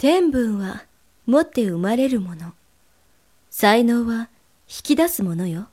天分は持って生まれるもの。才能は引き出すものよ。